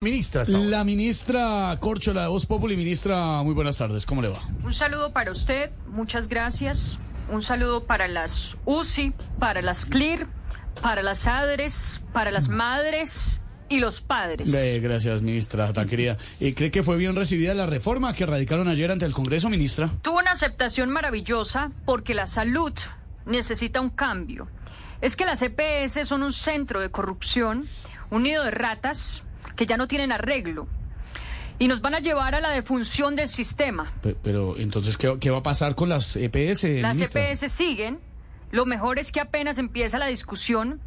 Ministra. La ministra Corchola de Voz Populi, ministra, muy buenas tardes, ¿cómo le va? Un saludo para usted, muchas gracias. Un saludo para las UCI, para las CLIR, para las ADRES, para las madres y los padres. Eh, gracias, ministra, tan querida. Eh, ¿Cree que fue bien recibida la reforma que radicaron ayer ante el Congreso, ministra? Tuvo una aceptación maravillosa porque la salud necesita un cambio. Es que las EPS son un centro de corrupción, un nido de ratas que ya no tienen arreglo. Y nos van a llevar a la defunción del sistema. Pe- Pero, entonces, ¿qué, qué va a pasar con las EPS, Las ministra? EPS siguen. Lo mejor es que apenas empieza la discusión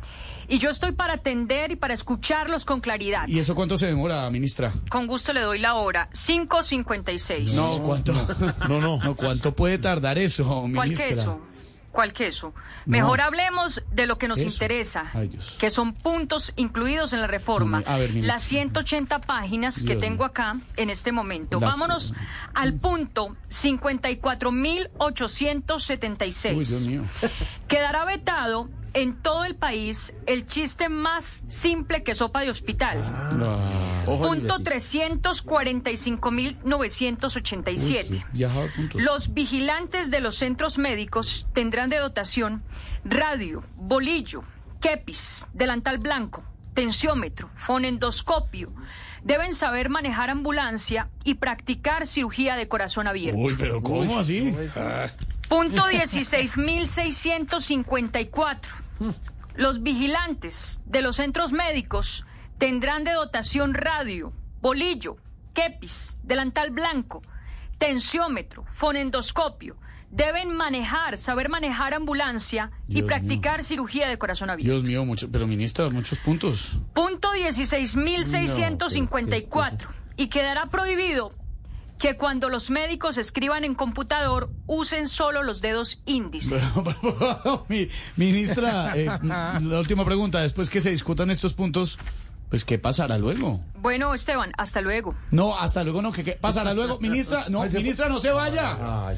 y yo estoy para atender y para escucharlos con claridad. ¿Y eso cuánto se demora, ministra? Con gusto le doy la hora. 5.56. No, ¿cuánto? No, no. No, ¿cuánto puede tardar eso, ¿Cuál ministra? queso? ¿Cuál queso? Mejor hablemos de lo que nos Eso. interesa, Ay, que son puntos incluidos en la reforma. A ver. Las 180 páginas que tengo acá en este momento. Las- Vámonos al punto 54.876. Uy, Dios mío. Quedará vetado en todo el país el chiste más simple que sopa de hospital. Ah, Punto libretista. 345.987. uy, qué viajado puntos. Los vigilantes de los centros médicos tendrán de dotación radio, bolillo, kepis, delantal blanco, tensiómetro, fonendoscopio. Deben saber manejar ambulancia y practicar cirugía de corazón abierto. Uy, pero ¿cómo así? Ah, Punto 16.654. Los vigilantes de los centros médicos tendrán de dotación radio, bolillo, kepis, delantal blanco, tensiómetro, fonendoscopio. Deben manejar, saber manejar ambulancia y Dios practicar cirugía de corazón abierto. Dios mío, mucho, pero ministra, muchos puntos. Punto 16.654. Y quedará prohibido que cuando los médicos escriban en computador usen solo los dedos índice. Mi- ministra, eh, la última pregunta, después que se discutan estos puntos, pues ¿qué pasará luego? Bueno, Esteban, hasta luego. No, hasta luego no, ¿qué, qué pasará luego? Ministra, no, ministra, no se vaya. Ah,